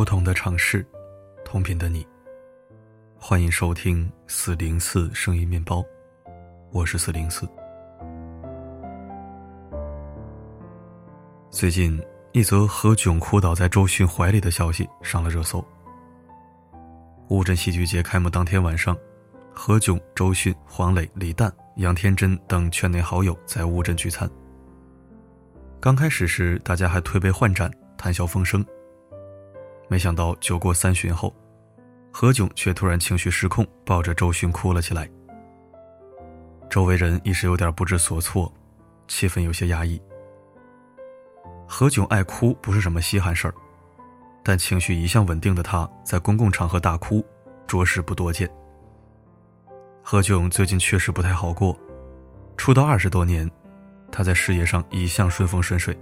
不同的城市，同频的你。欢迎收听四零四声音面包，我是四零四。最近，一则何炅哭倒在周迅怀里的消息上了热搜。乌镇戏剧节开幕当天晚上，何炅、周迅、黄磊、李诞、杨天真等圈内好友在乌镇聚餐。刚开始时，大家还推杯换盏，谈笑风生。没想到酒过三巡后，何炅却突然情绪失控，抱着周迅哭了起来。周围人一时有点不知所措，气氛有些压抑。何炅爱哭不是什么稀罕事儿，但情绪一向稳定的他，在公共场合大哭，着实不多见。何炅最近确实不太好过，出道二十多年，他在事业上一向顺风顺水，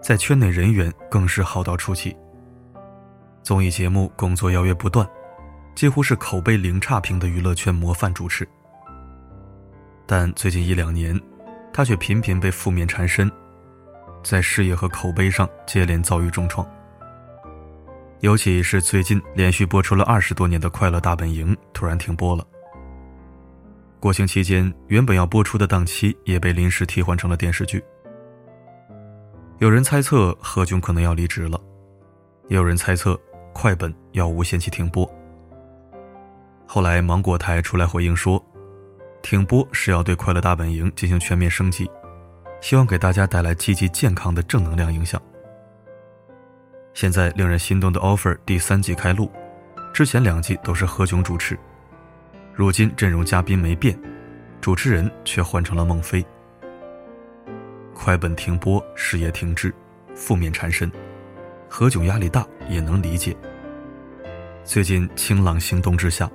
在圈内人缘更是好到出奇。综艺节目工作邀约不断，几乎是口碑零差评的娱乐圈模范主持。但最近一两年，他却频频被负面缠身，在事业和口碑上接连遭遇重创。尤其是最近连续播出了二十多年的《快乐大本营》突然停播了。国庆期间原本要播出的档期也被临时替换成了电视剧。有人猜测何炅可能要离职了，也有人猜测。快本要无限期停播。后来芒果台出来回应说，停播是要对《快乐大本营》进行全面升级，希望给大家带来积极健康的正能量影响。现在令人心动的 offer 第三季开录，之前两季都是何炅主持，如今阵容嘉宾没变，主持人却换成了孟非。快本停播，事业停滞，负面缠身。何炅压力大也能理解。最近清朗行动之下，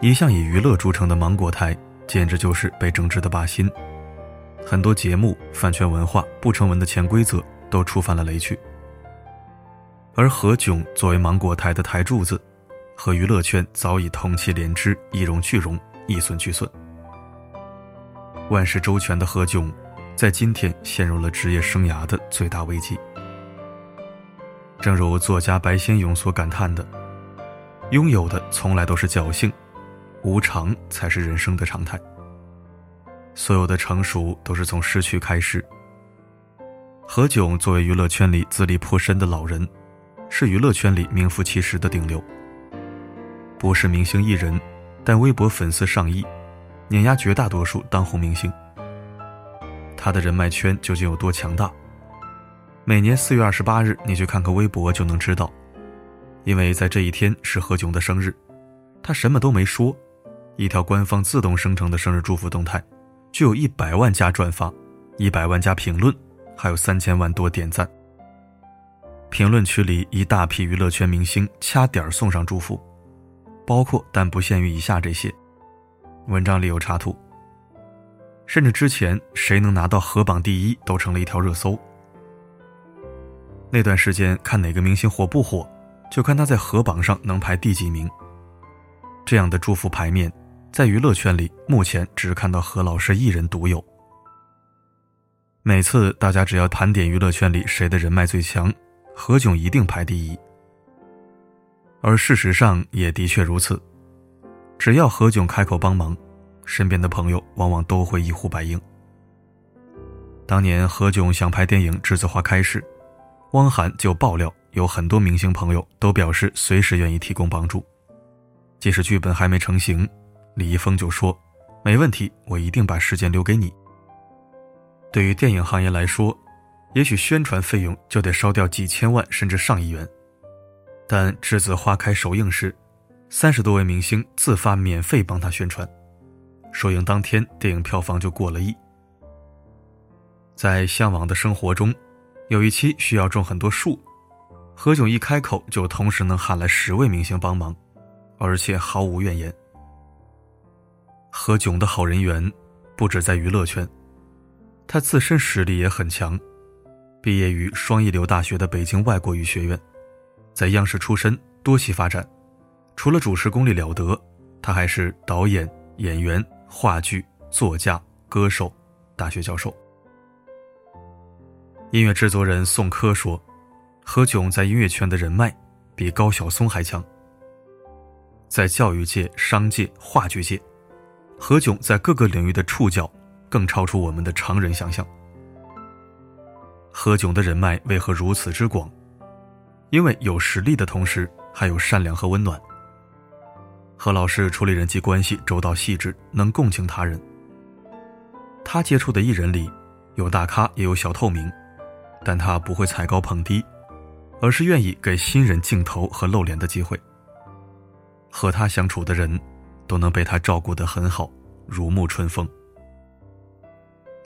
一向以娱乐著称的芒果台简直就是被整治的靶心，很多节目饭圈文化不成文的潜规则都触犯了雷区。而何炅作为芒果台的台柱子，和娱乐圈早已同气连枝，一荣俱荣，一损俱损。万事周全的何炅，在今天陷入了职业生涯的最大危机。正如作家白先勇所感叹的：“拥有的从来都是侥幸，无常才是人生的常态。所有的成熟都是从失去开始。”何炅作为娱乐圈里资历颇深的老人，是娱乐圈里名副其实的顶流。不是明星艺人，但微博粉丝上亿，碾压绝大多数当红明星。他的人脉圈究竟有多强大？每年四月二十八日，你去看看微博就能知道，因为在这一天是何炅的生日，他什么都没说，一条官方自动生成的生日祝福动态，就有一百万加转发，一百万加评论，还有三千万多点赞。评论区里一大批娱乐圈明星掐点送上祝福，包括但不限于以下这些。文章里有插图，甚至之前谁能拿到河榜第一都成了一条热搜。那段时间看哪个明星火不火，就看他在河榜上能排第几名。这样的祝福牌面，在娱乐圈里目前只看到何老师一人独有。每次大家只要盘点娱乐圈里谁的人脉最强，何炅一定排第一。而事实上也的确如此，只要何炅开口帮忙，身边的朋友往往都会一呼百应。当年何炅想拍电影《栀子花开》时，汪涵就爆料，有很多明星朋友都表示随时愿意提供帮助，即使剧本还没成型，李易峰就说：“没问题，我一定把时间留给你。”对于电影行业来说，也许宣传费用就得烧掉几千万甚至上亿元，但《栀子花开》首映时，三十多位明星自发免费帮他宣传，首映当天电影票房就过了亿。在向往的生活中。有一期需要种很多树，何炅一开口就同时能喊来十位明星帮忙，而且毫无怨言。何炅的好人缘不止在娱乐圈，他自身实力也很强，毕业于双一流大学的北京外国语学院，在央视出身，多栖发展。除了主持功力了得，他还是导演、演员、话剧作家、歌手、大学教授。音乐制作人宋柯说：“何炅在音乐圈的人脉，比高晓松还强。在教育界、商界、话剧界，何炅在各个领域的触角更超出我们的常人想象。何炅的人脉为何如此之广？因为有实力的同时，还有善良和温暖。何老师处理人际关系周到细致，能共情他人。他接触的艺人里，有大咖也有小透明，但他不会踩高捧低，而是愿意给新人镜头和露脸的机会。和他相处的人，都能被他照顾得很好，如沐春风。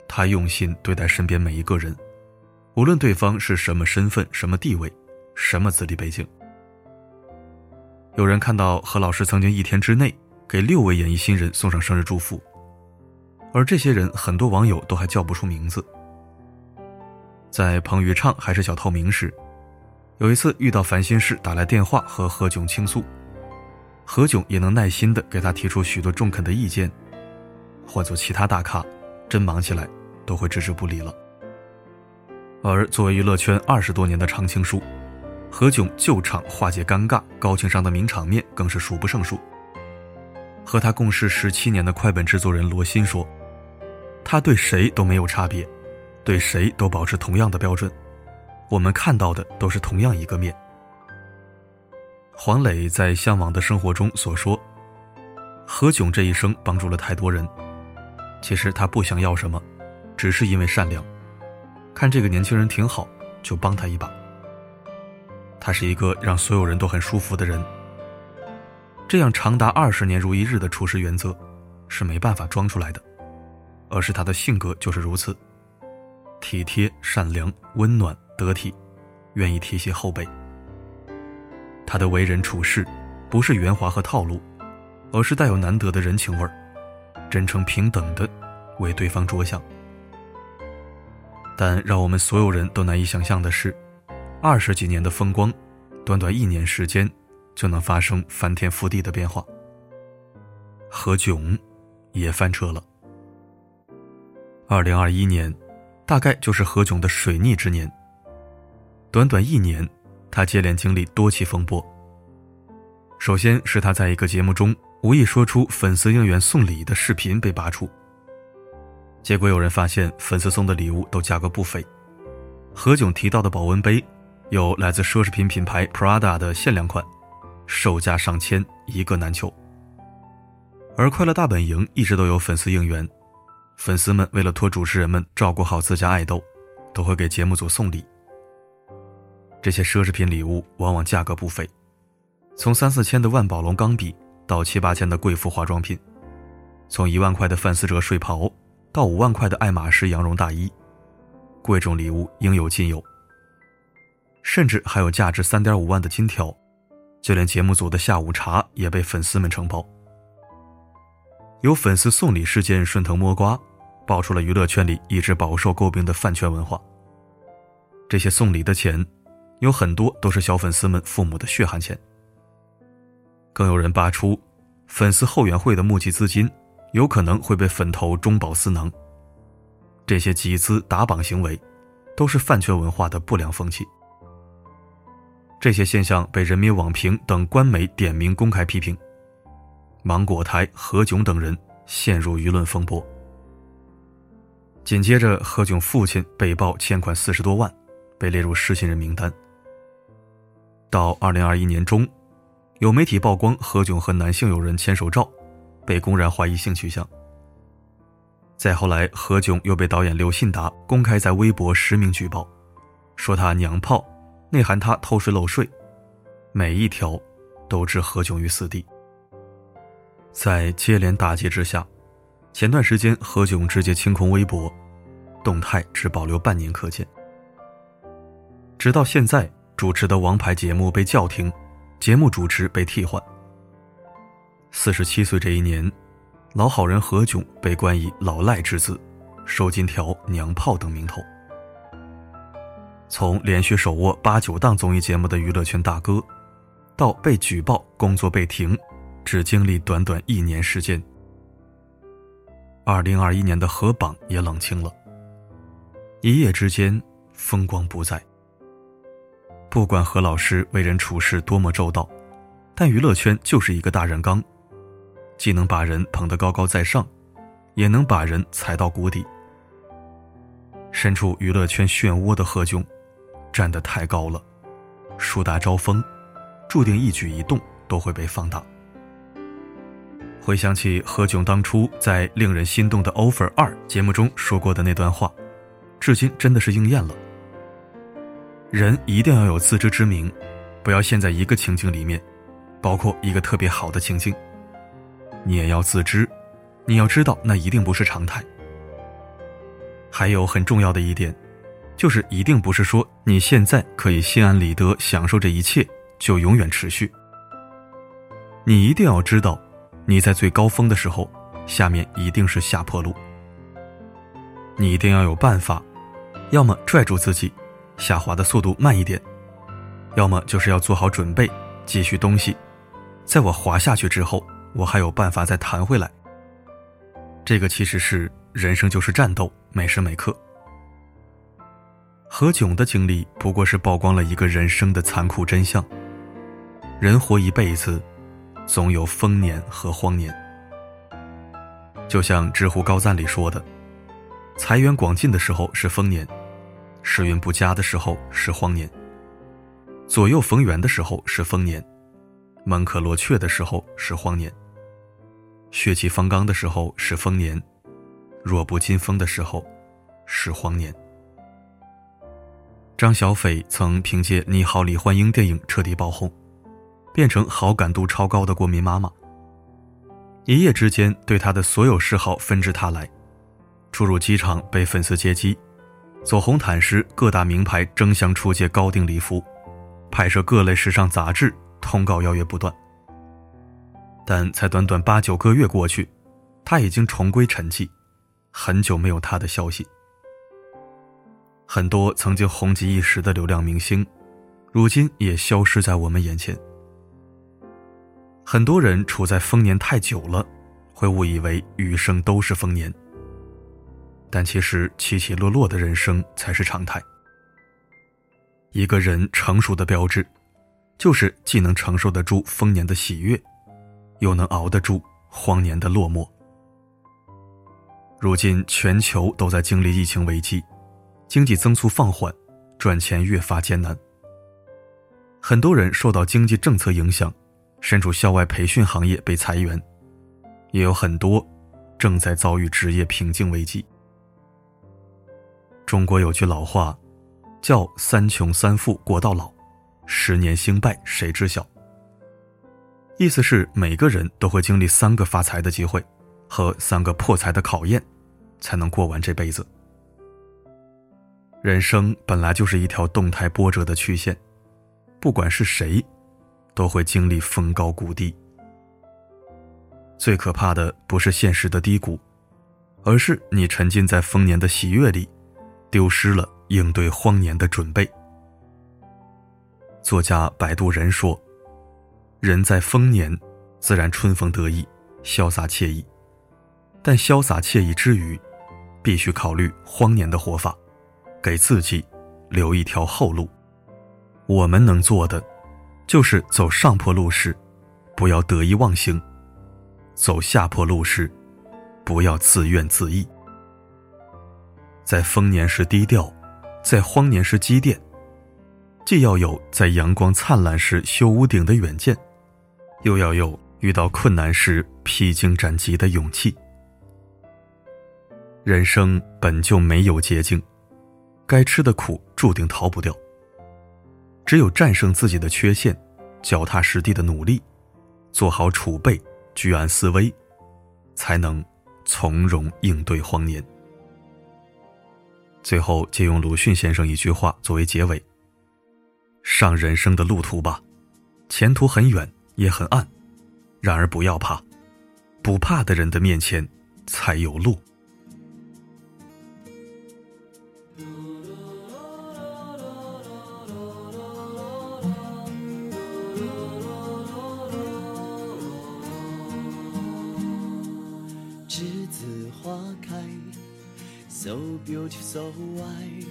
他用心对待身边每一个人。无论对方是什么身份、什么地位、什么资历背景，有人看到何老师曾经一天之内给六位演艺新人送上生日祝福，而这些人很多网友都还叫不出名字。在彭昱畅还是小透明时，有一次遇到烦心事打来电话和何炅倾诉，何炅也能耐心的给他提出许多中肯的意见。换做其他大咖，真忙起来都会置之不理了。而作为娱乐圈二十多年的常青树，何炅救场化解尴尬、高情商的名场面更是数不胜数。和他共事十七年的快本制作人罗鑫说：“他对谁都没有差别，对谁都保持同样的标准，我们看到的都是同样一个面。”黄磊在《向往的生活中》所说：“何炅这一生帮助了太多人，其实他不想要什么，只是因为善良。”看这个年轻人挺好，就帮他一把。他是一个让所有人都很舒服的人。这样长达二十年如一日的处事原则，是没办法装出来的，而是他的性格就是如此：体贴、善良、温暖、得体，愿意提携后辈。他的为人处事，不是圆滑和套路，而是带有难得的人情味儿，真诚平等的为对方着想。但让我们所有人都难以想象的是，二十几年的风光，短短一年时间，就能发生翻天覆地的变化。何炅也翻车了。二零二一年，大概就是何炅的水逆之年。短短一年，他接连经历多起风波。首先是他在一个节目中无意说出粉丝应援送礼的视频被扒出。结果有人发现，粉丝送的礼物都价格不菲。何炅提到的保温杯，有来自奢侈品品牌 Prada 的限量款，售价上千，一个难求。而快乐大本营一直都有粉丝应援，粉丝们为了托主持人们照顾好自家爱豆，都会给节目组送礼。这些奢侈品礼物往往价格不菲，从三四千的万宝龙钢笔到七八千的贵妇化妆品，从一万块的范思哲睡袍。到五万块的爱马仕羊绒大衣，贵重礼物应有尽有。甚至还有价值三点五万的金条，就连节目组的下午茶也被粉丝们承包。有粉丝送礼事件顺藤摸瓜，爆出了娱乐圈里一直饱受诟病的饭圈文化。这些送礼的钱，有很多都是小粉丝们父母的血汗钱。更有人扒出，粉丝后援会的募集资金。有可能会被粉头中饱私囊。这些集资打榜行为，都是饭圈文化的不良风气。这些现象被人民网评等官媒点名公开批评，芒果台、何炅等人陷入舆论风波。紧接着，何炅父亲被曝欠款四十多万，被列入失信人名单。到二零二一年中，有媒体曝光何炅和男性友人牵手照。被公然怀疑性取向。再后来，何炅又被导演刘信达公开在微博实名举报，说他娘炮，内涵他偷税漏税，每一条都置何炅于死地。在接连打击之下，前段时间何炅直接清空微博，动态只保留半年可见。直到现在，主持的王牌节目被叫停，节目主持被替换。四十七岁这一年，老好人何炅被冠以“老赖之子”、“收金条”、“娘炮”等名头。从连续手握八九档综艺节目的娱乐圈大哥，到被举报工作被停，只经历短短一年时间。二零二一年的何榜也冷清了，一夜之间风光不再。不管何老师为人处事多么周到，但娱乐圈就是一个大染缸，既能把人捧得高高在上，也能把人踩到谷底。身处娱乐圈漩涡的何炅，站得太高了，树大招风，注定一举一动都会被放大。回想起何炅当初在令人心动的《offer 二》节目中说过的那段话，至今真的是应验了。人一定要有自知之明，不要陷在一个情境里面，包括一个特别好的情境。你也要自知，你要知道那一定不是常态。还有很重要的一点，就是一定不是说你现在可以心安理得享受这一切，就永远持续。你一定要知道，你在最高峰的时候，下面一定是下坡路。你一定要有办法，要么拽住自己，下滑的速度慢一点；要么就是要做好准备，继续东西，在我滑下去之后，我还有办法再弹回来。这个其实是。人生就是战斗，每时每刻。何炅的经历不过是曝光了一个人生的残酷真相：人活一辈子，总有丰年和荒年。就像知乎高赞里说的：“财源广进的时候是丰年，时运不佳的时候是荒年；左右逢源的时候是丰年，门可罗雀的时候是荒年；血气方刚的时候是丰年。”弱不禁风的时候，是荒年。张小斐曾凭借《你好，李焕英》电影彻底爆红，变成好感度超高的国民妈妈。一夜之间，对她的所有嗜好纷至沓来：出入机场被粉丝接机，走红毯时各大名牌争相出借高定礼服，拍摄各类时尚杂志，通告邀约不断。但才短短八九个月过去，她已经重归沉寂。很久没有他的消息，很多曾经红极一时的流量明星，如今也消失在我们眼前。很多人处在丰年太久了，会误以为余生都是丰年，但其实起起落落的人生才是常态。一个人成熟的标志，就是既能承受得住丰年的喜悦，又能熬得住荒年的落寞。如今全球都在经历疫情危机，经济增速放缓，赚钱越发艰难。很多人受到经济政策影响，身处校外培训行业被裁员，也有很多正在遭遇职业瓶颈危机。中国有句老话，叫“三穷三富过到老，十年兴败谁知晓”。意思是每个人都会经历三个发财的机会。和三个破财的考验，才能过完这辈子。人生本来就是一条动态波折的曲线，不管是谁，都会经历峰高谷低。最可怕的不是现实的低谷，而是你沉浸在丰年的喜悦里，丢失了应对荒年的准备。作家摆渡人说：“人在丰年，自然春风得意，潇洒惬意。”但潇洒惬意之余，必须考虑荒年的活法，给自己留一条后路。我们能做的，就是走上坡路时，不要得意忘形；走下坡路时，不要自怨自艾。在丰年时低调，在荒年时积淀，既要有在阳光灿烂时修屋顶的远见，又要有遇到困难时披荆斩棘的勇气。人生本就没有捷径，该吃的苦注定逃不掉。只有战胜自己的缺陷，脚踏实地的努力，做好储备，居安思危，才能从容应对荒年。最后，借用鲁迅先生一句话作为结尾：上人生的路途吧，前途很远也很暗，然而不要怕，不怕的人的面前才有路。So beautiful, so white，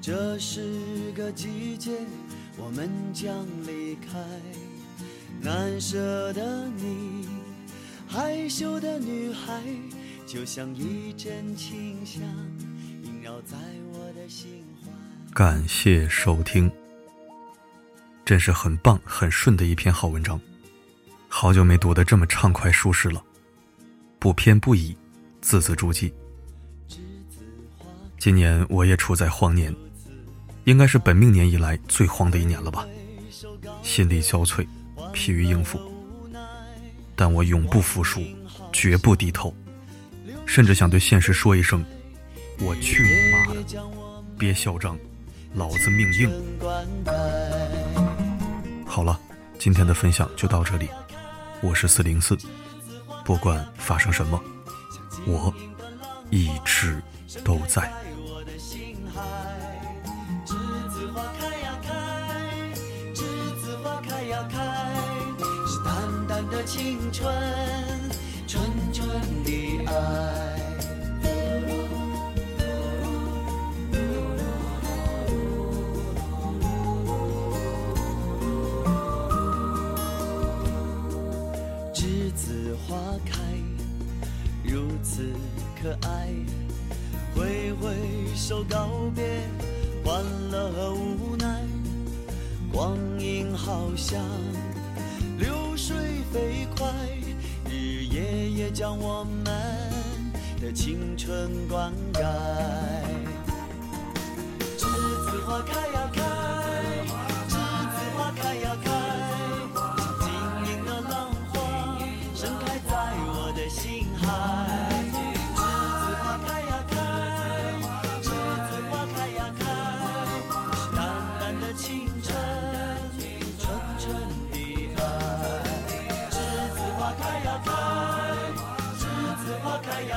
这是个季节，我们将离开。难舍的你，害羞的女孩，就像一阵清香，萦绕在我的心怀。感谢收听，真是很棒、很顺的一篇好文章，好久没读得这么畅快舒适了，不偏不倚，字字珠玑。今年我也处在荒年，应该是本命年以来最荒的一年了吧，心力交瘁。疲于应付，但我永不服输，绝不低头，甚至想对现实说一声：“我去你妈的！别嚣张，老子命硬。”好了，今天的分享就到这里，我是四零四，不管发生什么，我一直都在。青春，纯纯的爱。栀子花开，如此可爱。挥挥手告别，欢乐和无奈。光阴好像。将我们的青春灌溉。栀子花开呀开。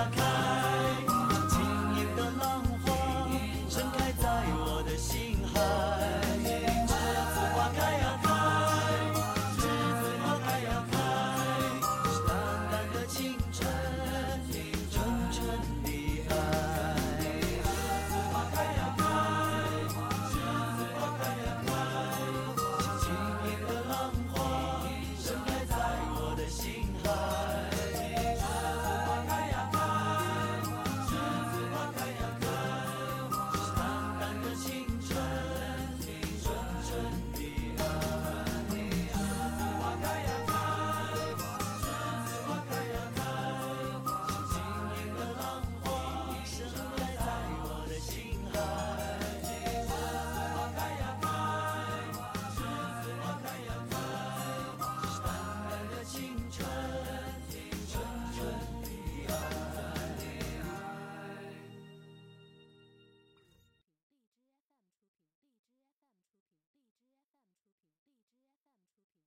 I'll come.